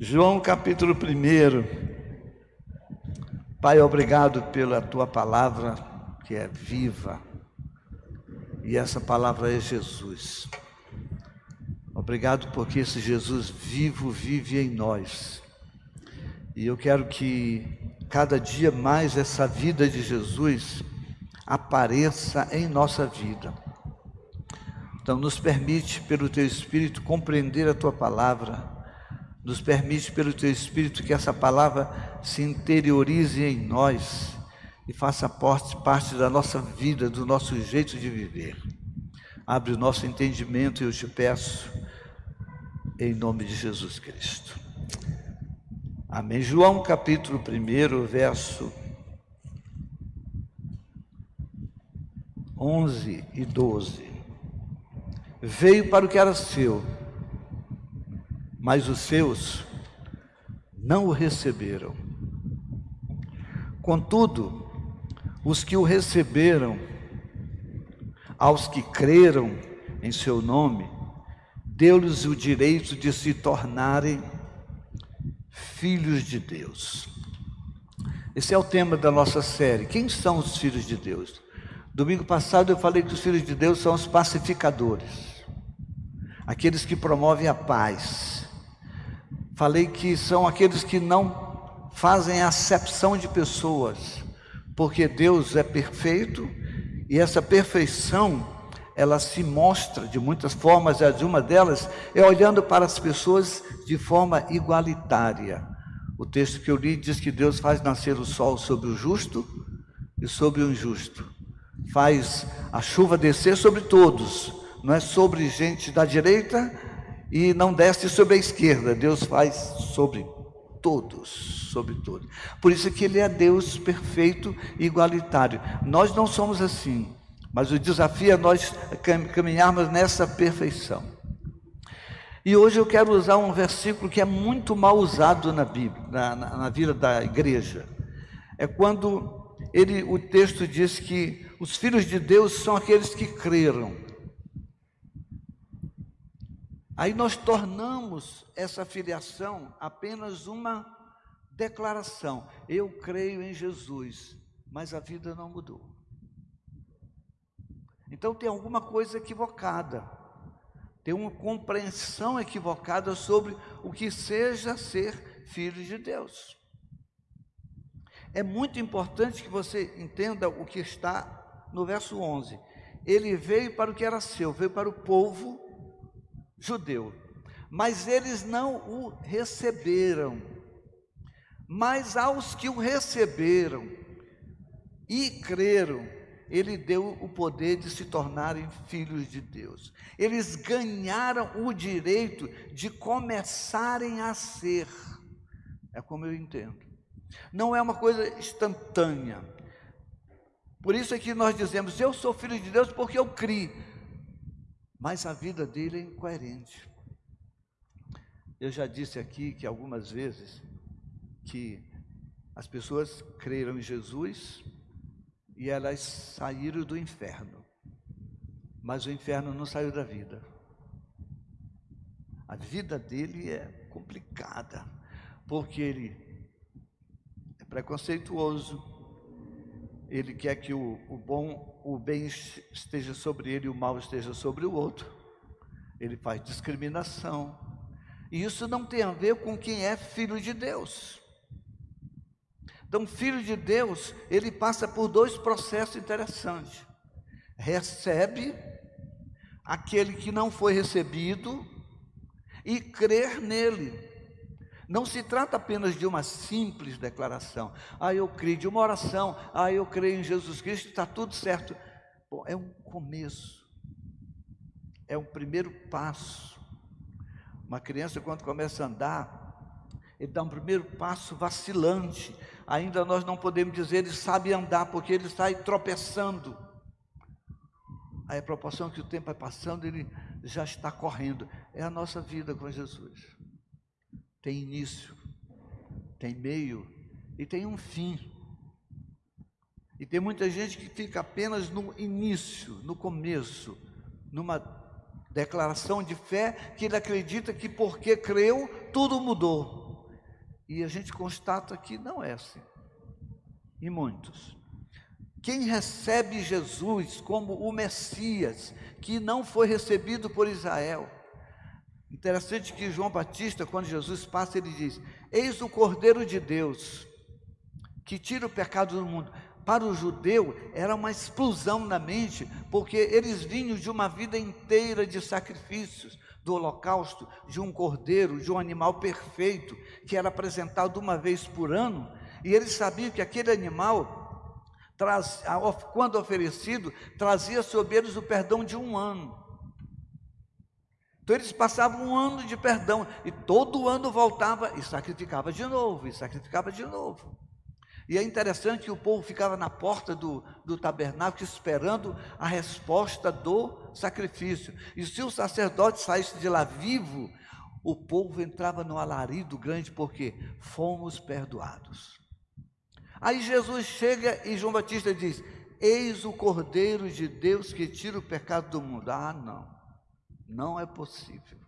João capítulo 1. Pai, obrigado pela tua palavra que é viva. E essa palavra é Jesus. Obrigado porque esse Jesus vivo vive em nós. E eu quero que cada dia mais essa vida de Jesus apareça em nossa vida. Então, nos permite, pelo Teu Espírito, compreender a Tua palavra, nos permite, pelo Teu Espírito, que essa palavra se interiorize em nós e faça parte da nossa vida, do nosso jeito de viver. Abre o nosso entendimento, eu te peço, em nome de Jesus Cristo. Amém. João capítulo 1, verso 11 e 12. Veio para o que era seu, mas os seus não o receberam. Contudo, os que o receberam, aos que creram em seu nome, deu-lhes o direito de se tornarem filhos de Deus. Esse é o tema da nossa série. Quem são os filhos de Deus? Domingo passado eu falei que os filhos de Deus são os pacificadores, aqueles que promovem a paz. Falei que são aqueles que não fazem acepção de pessoas, porque Deus é perfeito e essa perfeição ela se mostra de muitas formas, e uma delas é olhando para as pessoas de forma igualitária. O texto que eu li diz que Deus faz nascer o sol sobre o justo e sobre o injusto faz a chuva descer sobre todos, não é sobre gente da direita e não desce sobre a esquerda, Deus faz sobre todos, sobre todos. Por isso que ele é Deus perfeito e igualitário. Nós não somos assim, mas o desafio é nós caminharmos nessa perfeição. E hoje eu quero usar um versículo que é muito mal usado na Bíblia, na, na, na vida da igreja. É quando ele, o texto diz que os filhos de Deus são aqueles que creram. Aí nós tornamos essa filiação apenas uma declaração. Eu creio em Jesus, mas a vida não mudou. Então tem alguma coisa equivocada. Tem uma compreensão equivocada sobre o que seja ser filho de Deus. É muito importante que você entenda o que está no verso 11. Ele veio para o que era seu, veio para o povo judeu, mas eles não o receberam. Mas aos que o receberam e creram, ele deu o poder de se tornarem filhos de Deus. Eles ganharam o direito de começarem a ser. É como eu entendo. Não é uma coisa instantânea. Por isso é que nós dizemos: Eu sou filho de Deus porque eu criei. Mas a vida dele é incoerente. Eu já disse aqui que algumas vezes que as pessoas creram em Jesus e elas saíram do inferno. Mas o inferno não saiu da vida. A vida dele é complicada, porque ele é preconceituoso, ele quer que o, o bom, o bem esteja sobre ele e o mal esteja sobre o outro. Ele faz discriminação. E isso não tem a ver com quem é filho de Deus. Então, filho de Deus, ele passa por dois processos interessantes. Recebe aquele que não foi recebido e crer nele. Não se trata apenas de uma simples declaração. Ah, eu creio, de uma oração. Ah, eu creio em Jesus Cristo, está tudo certo. Bom, é um começo. É um primeiro passo. Uma criança, quando começa a andar, ele dá um primeiro passo vacilante. Ainda nós não podemos dizer ele sabe andar, porque ele sai tropeçando. Aí a proporção que o tempo vai passando, ele já está correndo. É a nossa vida com Jesus tem início, tem meio e tem um fim. E tem muita gente que fica apenas no início, no começo, numa declaração de fé que ele acredita que porque creu, tudo mudou. E a gente constata que não é assim. E muitos. Quem recebe Jesus como o Messias, que não foi recebido por Israel. Interessante que João Batista, quando Jesus passa, ele diz: Eis o Cordeiro de Deus, que tira o pecado do mundo. Para o judeu era uma explosão na mente, porque eles vinham de uma vida inteira de sacrifícios, do holocausto, de um cordeiro, de um animal perfeito, que era apresentado uma vez por ano, e eles sabiam que aquele animal, quando oferecido, trazia sobre eles o perdão de um ano. Então eles passavam um ano de perdão, e todo ano voltava e sacrificava de novo, e sacrificava de novo. E é interessante que o povo ficava na porta do, do tabernáculo esperando a resposta do sacrifício. E se o sacerdote saísse de lá vivo, o povo entrava no alarido grande, porque fomos perdoados. Aí Jesus chega e João Batista diz: Eis o Cordeiro de Deus que tira o pecado do mundo. Ah, não, não é possível.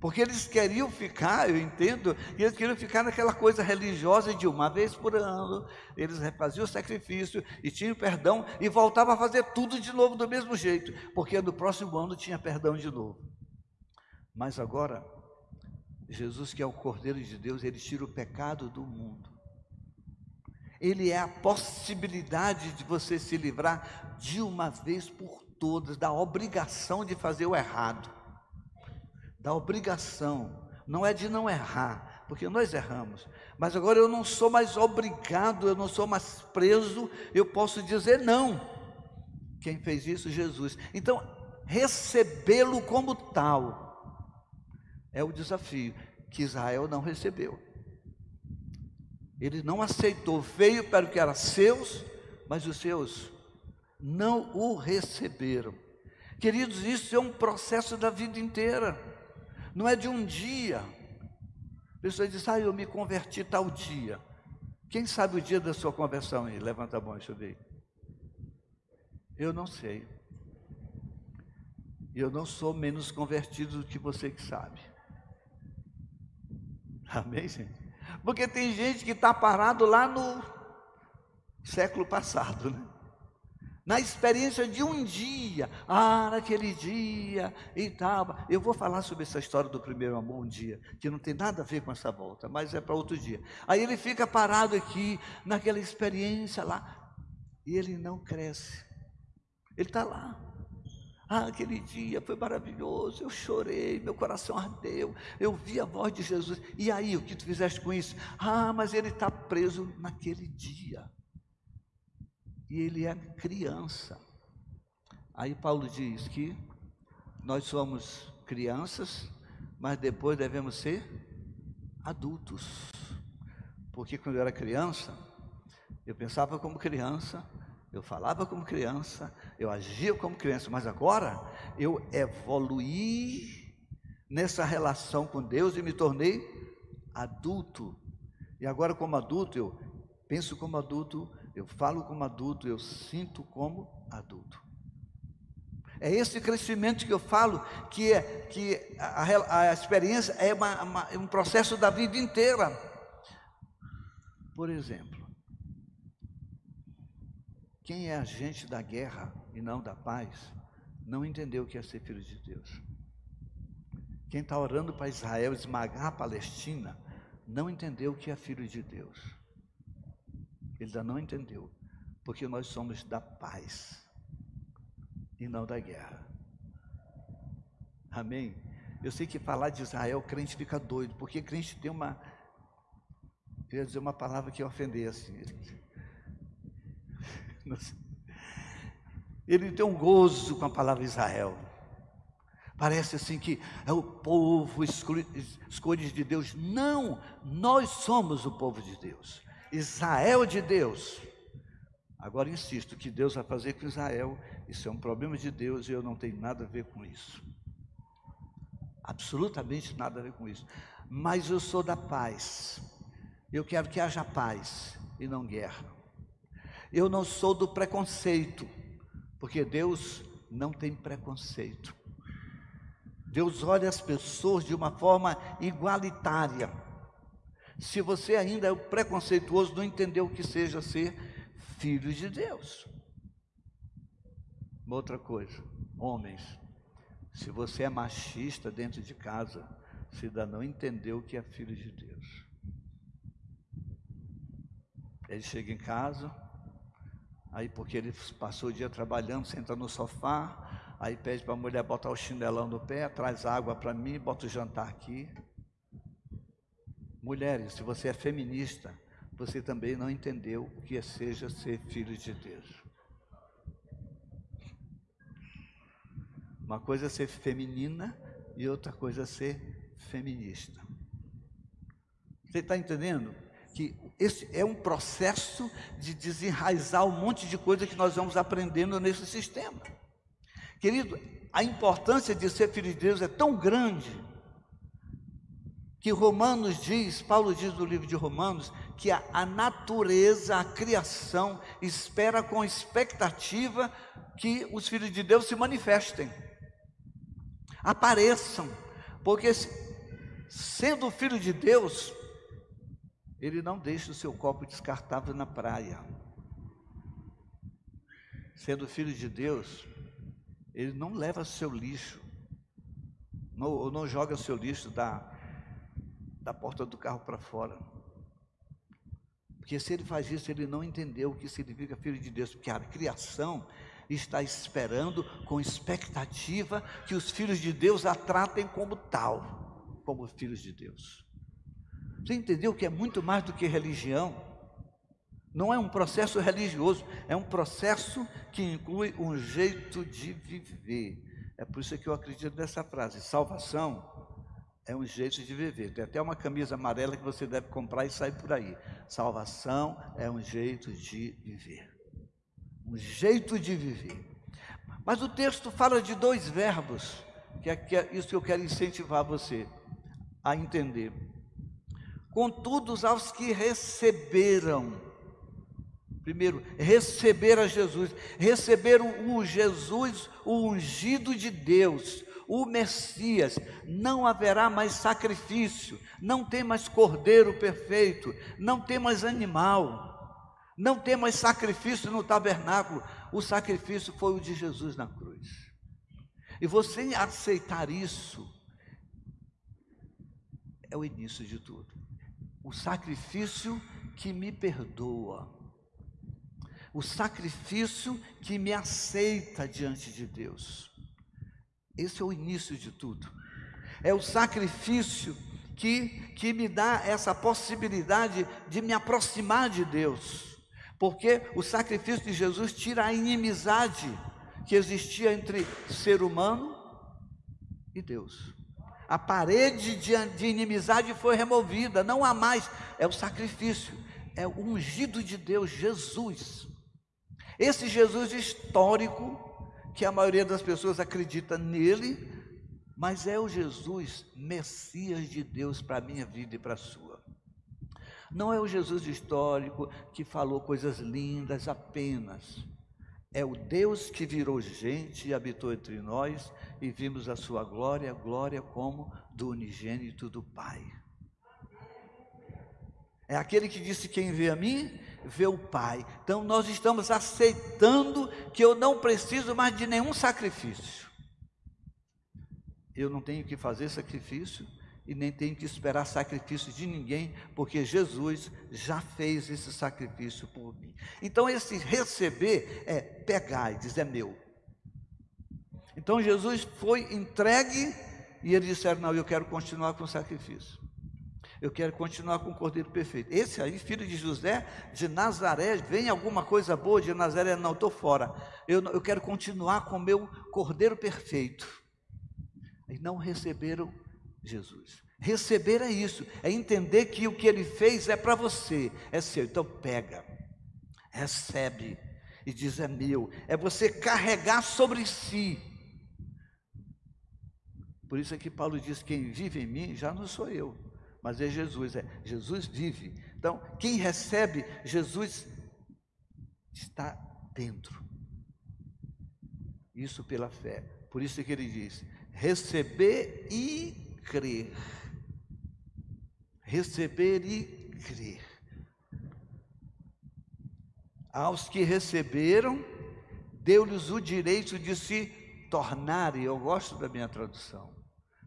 Porque eles queriam ficar, eu entendo, eles queriam ficar naquela coisa religiosa de uma vez por ano, eles faziam o sacrifício e tinham perdão e voltavam a fazer tudo de novo do mesmo jeito, porque no próximo ano tinha perdão de novo. Mas agora, Jesus, que é o Cordeiro de Deus, ele tira o pecado do mundo. Ele é a possibilidade de você se livrar de uma vez por todas da obrigação de fazer o errado da obrigação, não é de não errar, porque nós erramos, mas agora eu não sou mais obrigado, eu não sou mais preso, eu posso dizer não. Quem fez isso? Jesus. Então, recebê-lo como tal é o desafio que Israel não recebeu. Ele não aceitou, veio para o que era seus, mas os seus não o receberam. Queridos, isso é um processo da vida inteira não é de um dia. A pessoa diz, ah, eu me converti tal dia. Quem sabe o dia da sua conversão aí? Levanta a mão, deixa eu ver. Eu não sei. Eu não sou menos convertido do que você que sabe. Amém, gente? Porque tem gente que está parado lá no século passado, né? Na experiência de um dia, ah, naquele dia e tal. Eu vou falar sobre essa história do primeiro amor um dia, que não tem nada a ver com essa volta, mas é para outro dia. Aí ele fica parado aqui, naquela experiência lá, e ele não cresce. Ele está lá. Ah, aquele dia foi maravilhoso, eu chorei, meu coração ardeu, eu vi a voz de Jesus. E aí, o que tu fizeste com isso? Ah, mas ele está preso naquele dia e ele é criança. Aí Paulo diz que nós somos crianças, mas depois devemos ser adultos. Porque quando eu era criança, eu pensava como criança, eu falava como criança, eu agia como criança, mas agora eu evoluí nessa relação com Deus e me tornei adulto. E agora, como adulto, eu penso como adulto, eu falo como adulto, eu sinto como adulto. É esse crescimento que eu falo, que, é, que a, a experiência é uma, uma, é um processo da vida inteira. Por exemplo, quem é agente da guerra e não da paz, não entendeu o que é ser filho de Deus. Quem está orando para Israel esmagar a Palestina, não entendeu o que é filho de Deus. Ele ainda não entendeu, porque nós somos da paz e não da guerra. Amém? Eu sei que falar de Israel, crente fica doido, porque crente tem uma. Eu ia dizer uma palavra que ofender assim. Ele tem um gozo com a palavra Israel. Parece assim que é o povo escolhido de Deus. Não, nós somos o povo de Deus. Israel de Deus. Agora insisto, que Deus vai fazer com Israel, isso é um problema de Deus e eu não tenho nada a ver com isso. Absolutamente nada a ver com isso. Mas eu sou da paz. Eu quero que haja paz e não guerra. Eu não sou do preconceito, porque Deus não tem preconceito. Deus olha as pessoas de uma forma igualitária. Se você ainda é preconceituoso, não entendeu o que seja ser filho de Deus. Outra coisa, homens, se você é machista dentro de casa, você ainda não entendeu o que é filho de Deus. Ele chega em casa, aí porque ele passou o dia trabalhando, senta no sofá, aí pede para a mulher botar o chinelão no pé, traz água para mim, bota o jantar aqui. Mulheres, se você é feminista, você também não entendeu o que seja ser filho de Deus. Uma coisa é ser feminina e outra coisa é ser feminista. Você está entendendo? Que esse é um processo de desenraizar um monte de coisa que nós vamos aprendendo nesse sistema. Querido, a importância de ser filho de Deus é tão grande que Romanos diz, Paulo diz no livro de Romanos, que a, a, natureza, a criação, espera com expectativa que os filhos de Deus se manifestem, apareçam, porque sendo filho de Deus, ele não deixa o seu copo descartável na praia. Sendo filho de Deus, ele não leva seu lixo, não, ou não joga seu lixo da, da porta do carro para fora. Porque se ele faz isso, ele não entendeu o que significa filho de Deus, porque a criação está esperando com expectativa que os filhos de Deus a tratem como tal, como filhos de Deus. Você entendeu que é muito mais do que religião? Não é um processo religioso, é um processo que inclui um jeito de viver. É por isso que eu acredito nessa frase: salvação é um jeito de viver. Tem até uma camisa amarela que você deve comprar e sair por aí. Salvação é um jeito de viver. Um jeito de viver. Mas o texto fala de dois verbos, que é, é isso que eu quero incentivar você a entender. Contudo, aos que receberam, primeiro, receber a Jesus, receberam o Jesus, o ungido de Deus, o Messias, não haverá mais sacrifício, não tem mais cordeiro perfeito, não tem mais animal, não tem mais sacrifício no tabernáculo, o sacrifício foi o de Jesus na cruz. E você aceitar isso é o início de tudo. O sacrifício que me perdoa, o sacrifício que me aceita diante de Deus. Esse é o início de tudo. É o sacrifício que, que me dá essa possibilidade de me aproximar de Deus. Porque o sacrifício de Jesus tira a inimizade que existia entre ser humano e Deus a parede de, de inimizade foi removida, não há mais, é o sacrifício, é o ungido de Deus, Jesus. Esse Jesus histórico, que a maioria das pessoas acredita nele, mas é o Jesus, Messias de Deus para a minha vida e para a sua. Não é o Jesus histórico que falou coisas lindas apenas. É o Deus que virou gente e habitou entre nós e vimos a sua glória, glória como do unigênito do Pai. É aquele que disse: Quem vê a mim, vê o Pai. Então nós estamos aceitando que eu não preciso mais de nenhum sacrifício. Eu não tenho que fazer sacrifício e nem tenho que esperar sacrifício de ninguém, porque Jesus já fez esse sacrifício por mim. Então esse receber é pegar e dizer é meu. Então Jesus foi entregue e eles disseram: Não, eu quero continuar com o sacrifício. Eu quero continuar com o cordeiro perfeito. Esse aí, filho de José, de Nazaré, vem alguma coisa boa de Nazaré? Não, estou fora. Eu, eu quero continuar com o meu cordeiro perfeito. E não receberam Jesus. Receber é isso, é entender que o que ele fez é para você, é seu. Então pega, recebe e diz: É meu. É você carregar sobre si por isso é que Paulo diz: quem vive em mim já não sou eu, mas é Jesus. É Jesus vive. Então, quem recebe Jesus está dentro. Isso pela fé. Por isso que ele diz: receber e crer. receber e crer. Aos que receberam, deu-lhes o direito de se tornarem, eu gosto da minha tradução,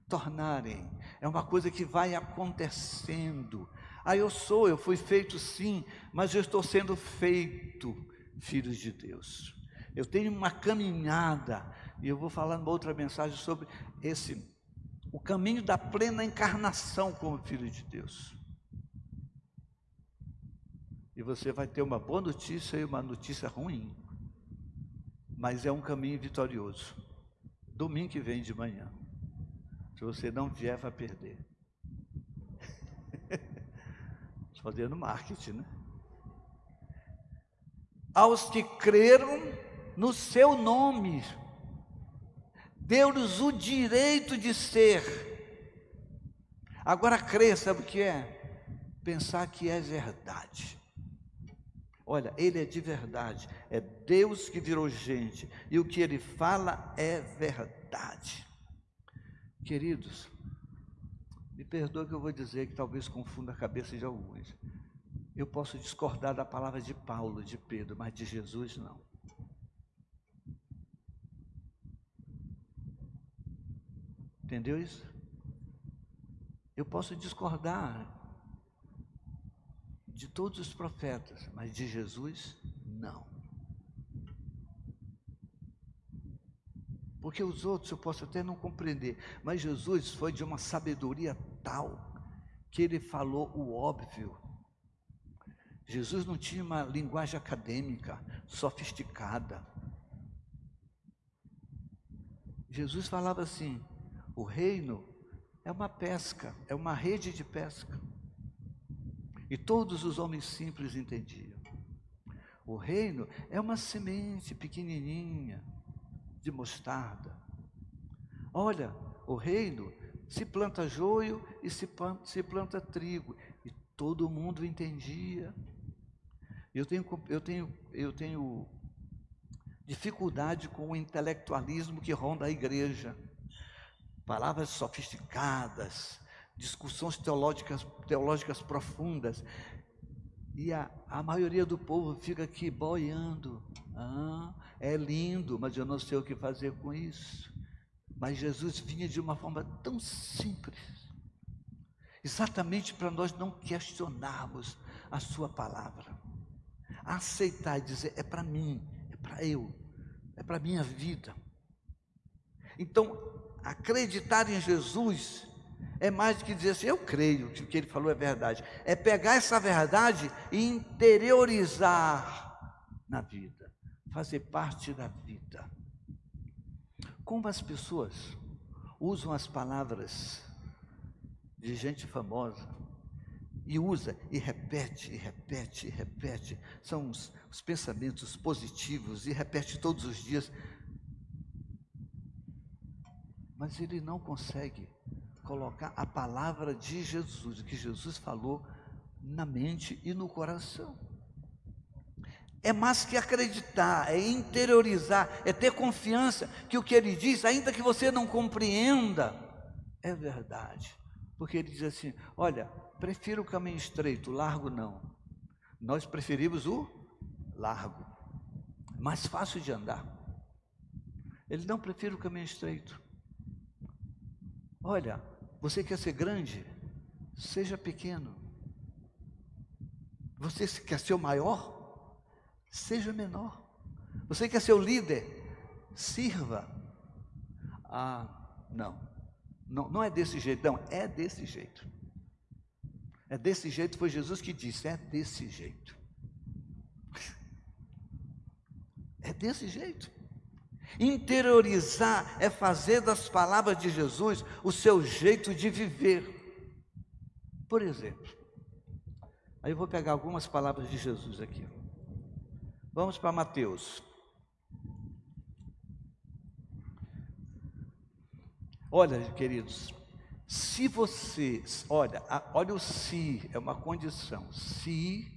tornarem, é uma coisa que vai acontecendo. Ah, eu sou, eu fui feito sim, mas eu estou sendo feito filhos de Deus. Eu tenho uma caminhada, e eu vou falar numa outra mensagem sobre esse, o caminho da plena encarnação como filho de Deus. E você vai ter uma boa notícia e uma notícia ruim. Mas é um caminho vitorioso. Domingo que vem de manhã. Você não vier, vai perder. Fazendo marketing, né? Aos que creram no seu nome, deu-lhes o direito de ser. Agora crer, sabe o que é? Pensar que é verdade. Olha, ele é de verdade, é Deus que virou gente, e o que ele fala é verdade. Queridos, me perdoe que eu vou dizer que talvez confunda a cabeça de alguns. Eu posso discordar da palavra de Paulo, de Pedro, mas de Jesus não. Entendeu isso? Eu posso discordar de todos os profetas, mas de Jesus, não. Porque os outros eu posso até não compreender, mas Jesus foi de uma sabedoria tal que ele falou o óbvio. Jesus não tinha uma linguagem acadêmica, sofisticada. Jesus falava assim: o reino é uma pesca, é uma rede de pesca. E todos os homens simples entendiam. O reino é uma semente pequenininha de mostarda. Olha, o reino se planta joio e se planta, trigo. E todo mundo entendia. Eu tenho, eu tenho, eu tenho dificuldade com o intelectualismo que ronda a igreja. Palavras sofisticadas, discussões teológicas, teológicas profundas. E a, a maioria do povo fica aqui boiando. Ah, é lindo, mas eu não sei o que fazer com isso. Mas Jesus vinha de uma forma tão simples, exatamente para nós não questionarmos a Sua palavra, aceitar e dizer: é para mim, é para eu, é para minha vida. Então, acreditar em Jesus é mais do que dizer assim, eu creio que o que ele falou é verdade. É pegar essa verdade e interiorizar na vida, fazer parte da vida. Como as pessoas usam as palavras de gente famosa e usa e repete, e repete, e repete. São os, os pensamentos positivos e repete todos os dias. Mas ele não consegue colocar a palavra de Jesus, o que Jesus falou na mente e no coração. É mais que acreditar, é interiorizar, é ter confiança que o que ele diz, ainda que você não compreenda, é verdade. Porque ele diz assim: olha, prefiro o caminho estreito, largo não. Nós preferimos o largo, mais fácil de andar. Ele não prefere o caminho estreito. Olha, você quer ser grande? Seja pequeno. Você quer ser o maior? Seja menor. Você quer ser o líder? Sirva. Ah, não. Não, não é desse jeito, não, é desse jeito. É desse jeito, foi Jesus que disse, é desse jeito. É desse jeito. Interiorizar é fazer das palavras de Jesus o seu jeito de viver. Por exemplo, aí eu vou pegar algumas palavras de Jesus aqui. Vamos para Mateus. Olha, queridos, se você, olha, olha o se, é uma condição. Se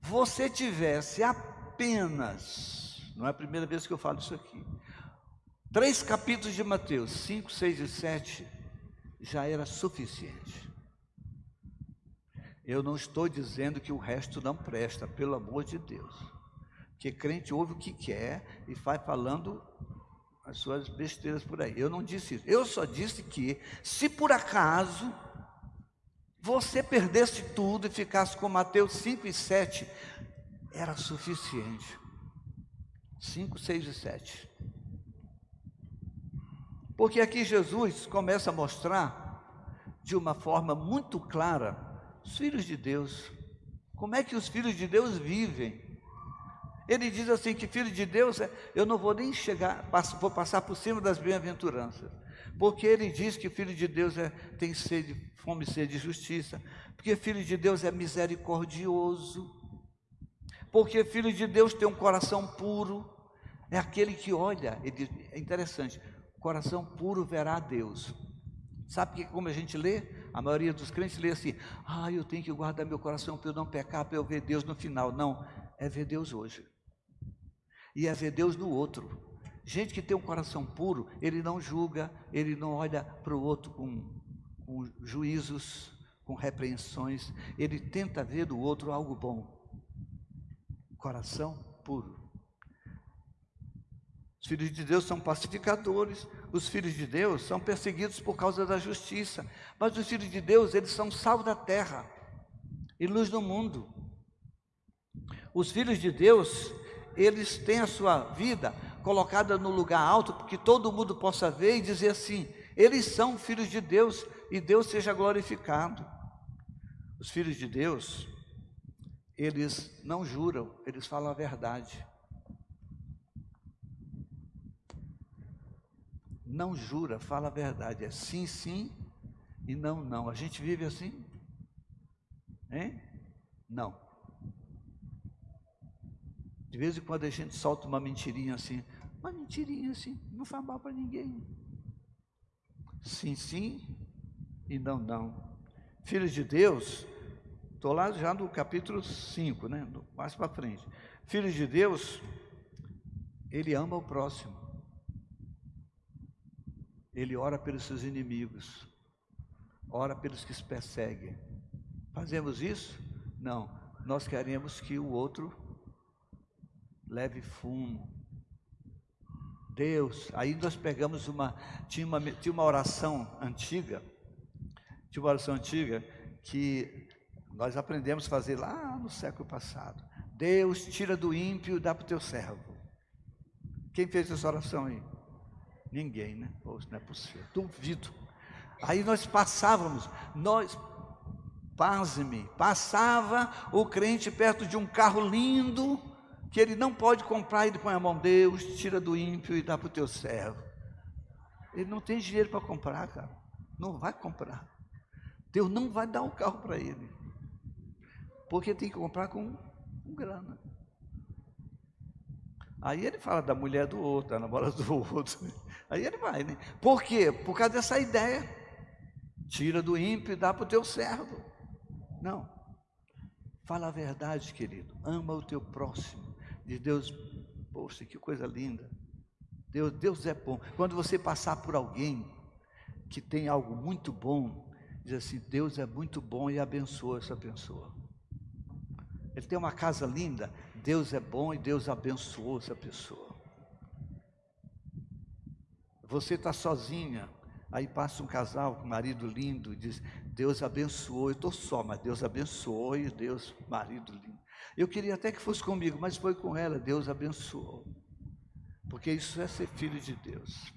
você tivesse apenas não é a primeira vez que eu falo isso aqui. Três capítulos de Mateus, 5, 6 e 7, já era suficiente. Eu não estou dizendo que o resto não presta, pelo amor de Deus. Porque crente ouve o que quer e vai falando as suas besteiras por aí. Eu não disse isso. Eu só disse que, se por acaso você perdesse tudo e ficasse com Mateus 5 e 7, era suficiente. 5, 6 e 7. Porque aqui Jesus começa a mostrar de uma forma muito clara os filhos de Deus. Como é que os filhos de Deus vivem? Ele diz assim que filho de Deus, é, eu não vou nem chegar, vou passar por cima das bem-aventuranças. Porque ele diz que filho de Deus é, tem sede, fome e sede de justiça. Porque filho de Deus é misericordioso. Porque filho de Deus tem um coração puro. É aquele que olha, é interessante, coração puro verá a Deus. Sabe que como a gente lê? A maioria dos crentes lê assim: ah, eu tenho que guardar meu coração para eu não pecar, para eu ver Deus no final. Não, é ver Deus hoje e é ver Deus no outro. Gente que tem um coração puro, ele não julga, ele não olha para o outro com, com juízos, com repreensões, ele tenta ver do outro algo bom. Coração puro. Os filhos de Deus são pacificadores, os filhos de Deus são perseguidos por causa da justiça, mas os filhos de Deus, eles são sal da terra e luz do mundo. Os filhos de Deus, eles têm a sua vida colocada no lugar alto, porque todo mundo possa ver e dizer assim: eles são filhos de Deus e Deus seja glorificado. Os filhos de Deus, eles não juram, eles falam a verdade. Não jura, fala a verdade, é sim, sim e não, não. A gente vive assim? Hein? Não. De vez em quando a gente solta uma mentirinha assim, uma mentirinha assim, não faz mal para ninguém. Sim, sim e não, não. Filhos de Deus, estou lá já no capítulo 5, né? mais para frente. Filhos de Deus, ele ama o próximo. Ele ora pelos seus inimigos, ora pelos que se perseguem. Fazemos isso? Não. Nós queremos que o outro leve fumo. Deus, aí nós pegamos uma tinha, uma, tinha uma oração antiga, tinha uma oração antiga que nós aprendemos a fazer lá no século passado. Deus tira do ímpio e dá para o teu servo. Quem fez essa oração aí? Ninguém, né? Pô, não é possível. Duvido. Aí nós passávamos, nós, pasme, passava o crente perto de um carro lindo, que ele não pode comprar, ele põe a mão, Deus, tira do ímpio e dá para o teu servo. Ele não tem dinheiro para comprar, cara. Não vai comprar. Deus não vai dar um carro para ele. Porque tem que comprar com, com grana. Aí ele fala da mulher do outro, da namorada do outro. Aí ele vai, né? Por quê? Por causa dessa ideia. Tira do ímpio e dá para o teu servo. Não. Fala a verdade, querido. Ama o teu próximo. Diz Deus, poxa, que coisa linda. Deus, Deus é bom. Quando você passar por alguém que tem algo muito bom, diz assim: Deus é muito bom e abençoa essa pessoa. Ele tem uma casa linda, Deus é bom e Deus abençoou essa pessoa. Você está sozinha, aí passa um casal com um marido lindo e diz: Deus abençoou, eu estou só, mas Deus abençoou e Deus, marido lindo. Eu queria até que fosse comigo, mas foi com ela, Deus abençoou. Porque isso é ser filho de Deus.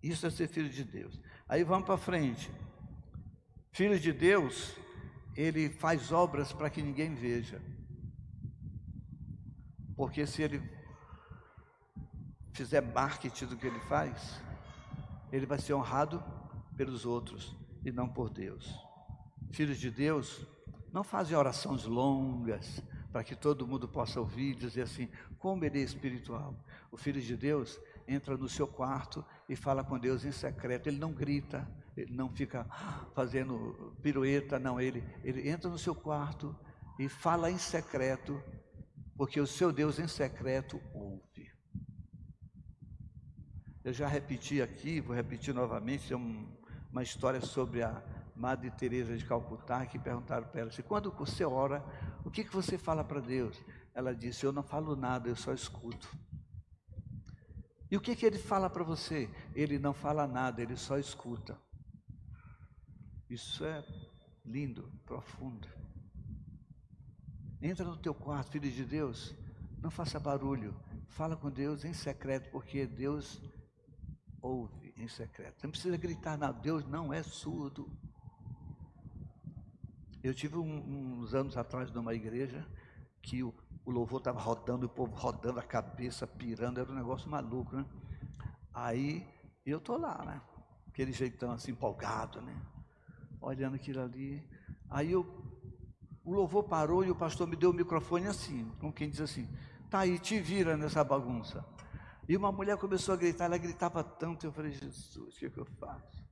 Isso é ser filho de Deus. Aí vamos para frente. Filho de Deus, ele faz obras para que ninguém veja. Porque se ele fizer marketing do que ele faz, ele vai ser honrado pelos outros e não por Deus. Filhos de Deus não fazem orações longas para que todo mundo possa ouvir e dizer assim: como ele é espiritual. O Filho de Deus entra no seu quarto e fala com Deus em secreto. Ele não grita, ele não fica fazendo pirueta, não. Ele, ele entra no seu quarto e fala em secreto, porque o seu Deus em secreto ouve. Eu já repeti aqui, vou repetir novamente, é um, uma história sobre a Madre Teresa de Calcutá, que perguntaram para ela assim, quando você ora, o que, que você fala para Deus? Ela disse, eu não falo nada, eu só escuto. E o que, que ele fala para você? Ele não fala nada, ele só escuta. Isso é lindo, profundo. Entra no teu quarto, filho de Deus, não faça barulho, fala com Deus em secreto, porque Deus ouve em secreto. Não precisa gritar nada, Deus não é surdo. Eu tive um, uns anos atrás numa igreja que o, o louvor estava rodando, o povo rodando a cabeça, pirando, era um negócio maluco, né? Aí eu tô lá, né? Aquele jeitão assim empolgado, né? Olhando aquilo ali. Aí eu, o louvor parou e o pastor me deu o microfone assim, com quem diz assim: tá aí, te vira nessa bagunça. E uma mulher começou a gritar, ela gritava tanto, eu falei, Jesus, o que, é que eu faço?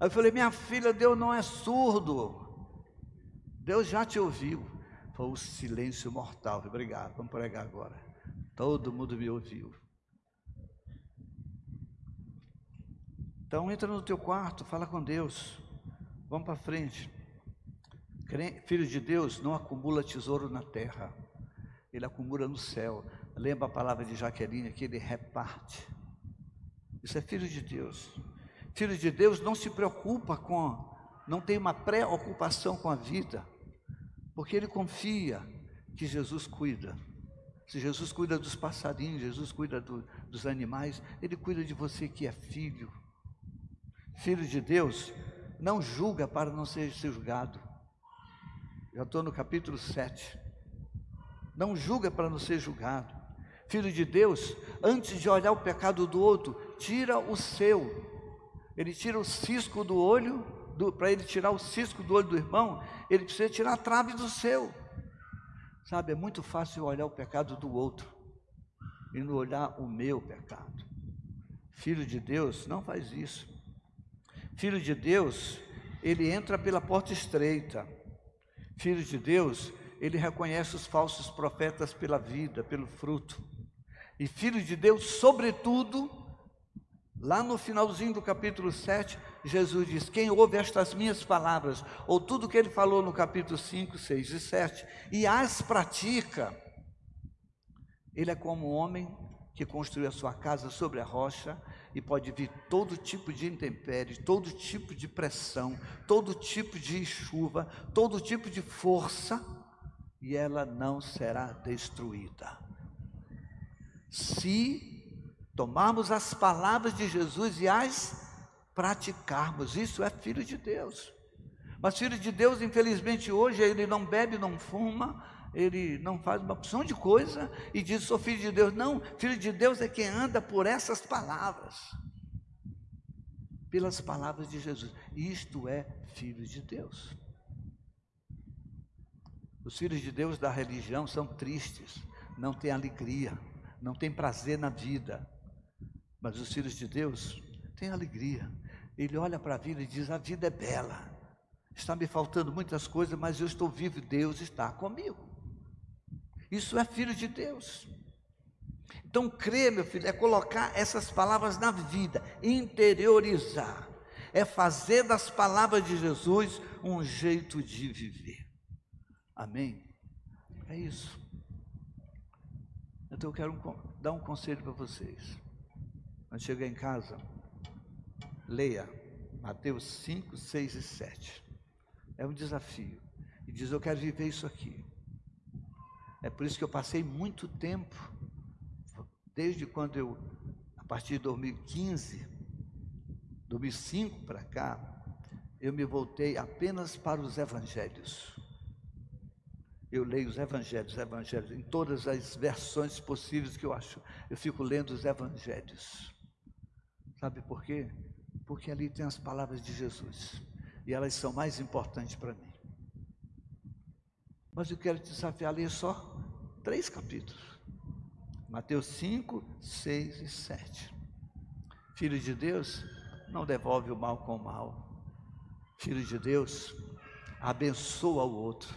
Aí eu falei, minha filha, Deus não é surdo. Deus já te ouviu. Foi o silêncio mortal. Obrigado, vamos pregar agora. Todo mundo me ouviu. Então entra no teu quarto, fala com Deus. Vamos para frente. Filho de Deus não acumula tesouro na terra, ele acumula no céu. Lembra a palavra de Jaqueline que ele reparte. Isso é filho de Deus. Filho de Deus não se preocupa com, não tem uma preocupação com a vida, porque ele confia que Jesus cuida. Se Jesus cuida dos passarinhos, Jesus cuida do, dos animais, ele cuida de você que é filho. Filho de Deus não julga para não ser julgado. Já estou no capítulo 7. Não julga para não ser julgado. Filho de Deus, antes de olhar o pecado do outro, tira o seu. Ele tira o cisco do olho, para ele tirar o cisco do olho do irmão, ele precisa tirar a trave do seu. Sabe, é muito fácil olhar o pecado do outro e não olhar o meu pecado. Filho de Deus não faz isso. Filho de Deus, ele entra pela porta estreita. Filho de Deus, ele reconhece os falsos profetas pela vida, pelo fruto. E filho de Deus, sobretudo, lá no finalzinho do capítulo 7, Jesus diz: Quem ouve estas minhas palavras, ou tudo que ele falou no capítulo 5, 6 e 7, e as pratica, ele é como um homem que construiu a sua casa sobre a rocha e pode vir todo tipo de intempérie, todo tipo de pressão, todo tipo de chuva, todo tipo de força, e ela não será destruída. Se tomarmos as palavras de Jesus e as praticarmos. Isso é filho de Deus. Mas filho de Deus, infelizmente, hoje ele não bebe, não fuma, ele não faz uma opção de coisa e diz: sou filho de Deus. Não, filho de Deus é quem anda por essas palavras, pelas palavras de Jesus. Isto é filho de Deus. Os filhos de Deus da religião são tristes, não têm alegria não tem prazer na vida. Mas os filhos de Deus têm alegria. Ele olha para a vida e diz: A vida é bela. Está me faltando muitas coisas, mas eu estou vivo e Deus está comigo. Isso é filho de Deus. Então, crer, meu filho, é colocar essas palavras na vida, interiorizar, é fazer das palavras de Jesus um jeito de viver. Amém? É isso. Então eu quero dar um conselho para vocês. Quando chegar em casa, leia Mateus 5, 6 e 7. É um desafio. E diz: Eu quero viver isso aqui. É por isso que eu passei muito tempo, desde quando eu, a partir de 2015, 2005 para cá, eu me voltei apenas para os evangelhos eu leio os evangelhos, evangelhos, em todas as versões possíveis que eu acho. Eu fico lendo os evangelhos. Sabe por quê? Porque ali tem as palavras de Jesus. E elas são mais importantes para mim. Mas eu quero te desafiar a ler só três capítulos. Mateus 5, 6 e 7. Filho de Deus não devolve o mal com o mal. Filho de Deus abençoa o outro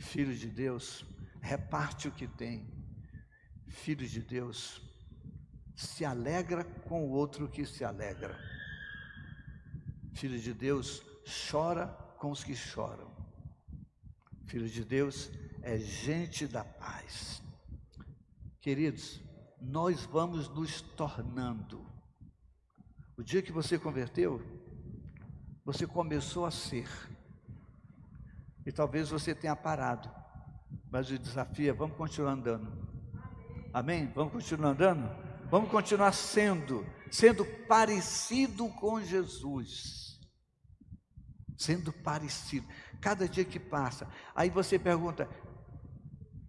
Filho de Deus, reparte o que tem. Filho de Deus, se alegra com o outro que se alegra. Filho de Deus chora com os que choram. Filho de Deus é gente da paz. Queridos, nós vamos nos tornando. O dia que você converteu, você começou a ser. E talvez você tenha parado. Mas o desafio é: vamos continuar andando. Amém? Vamos continuar andando? Vamos continuar sendo, sendo parecido com Jesus. Sendo parecido. Cada dia que passa. Aí você pergunta: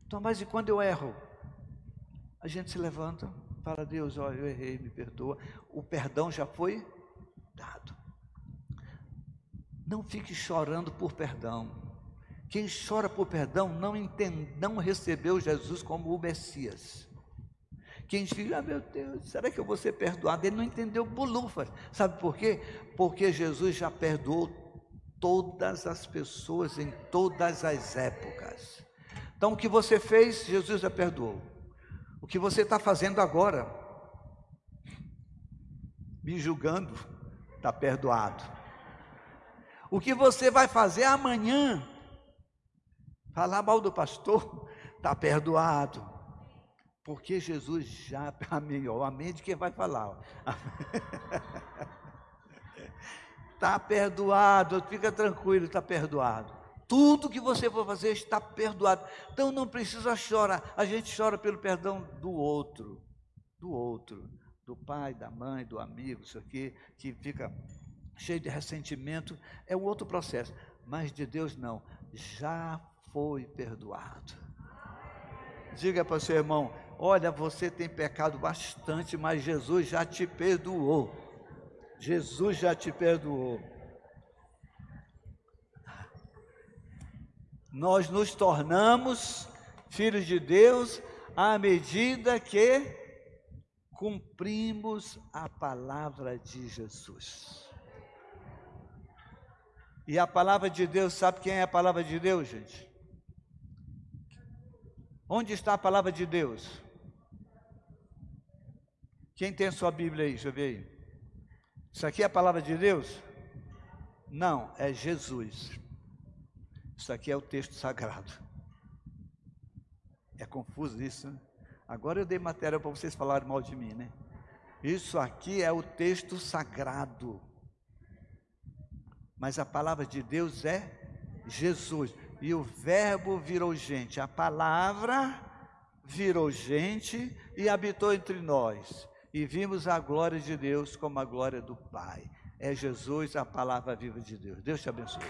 então, mas e quando eu erro? A gente se levanta, fala: Deus, olha, eu errei, me perdoa. O perdão já foi dado. Não fique chorando por perdão. Quem chora por perdão não, entende, não recebeu Jesus como o Messias. Quem diz, ah, meu Deus, será que eu vou ser perdoado? Ele não entendeu bolufas. Sabe por quê? Porque Jesus já perdoou todas as pessoas em todas as épocas. Então, o que você fez, Jesus já perdoou. O que você está fazendo agora, me julgando, está perdoado. O que você vai fazer amanhã, Falar mal do pastor, está perdoado. Porque Jesus já, amém, ó, amém de quem vai falar. Está perdoado, fica tranquilo, está perdoado. Tudo que você for fazer está perdoado. Então não precisa chorar. A gente chora pelo perdão do outro, do outro, do pai, da mãe, do amigo, isso aqui, que fica cheio de ressentimento. É um outro processo. Mas de Deus não. Já foi perdoado. Diga para o seu irmão: olha, você tem pecado bastante, mas Jesus já te perdoou. Jesus já te perdoou. Nós nos tornamos filhos de Deus à medida que cumprimos a palavra de Jesus. E a palavra de Deus, sabe quem é a palavra de Deus, gente? Onde está a palavra de Deus? Quem tem sua Bíblia aí? Deixa eu ver aí. Isso aqui é a palavra de Deus? Não, é Jesus. Isso aqui é o texto sagrado. É confuso isso, né? Agora eu dei matéria para vocês falarem mal de mim, né? Isso aqui é o texto sagrado. Mas a palavra de Deus é Jesus e o Verbo virou gente, a palavra virou gente e habitou entre nós. E vimos a glória de Deus como a glória do Pai. É Jesus a palavra viva de Deus. Deus te abençoe.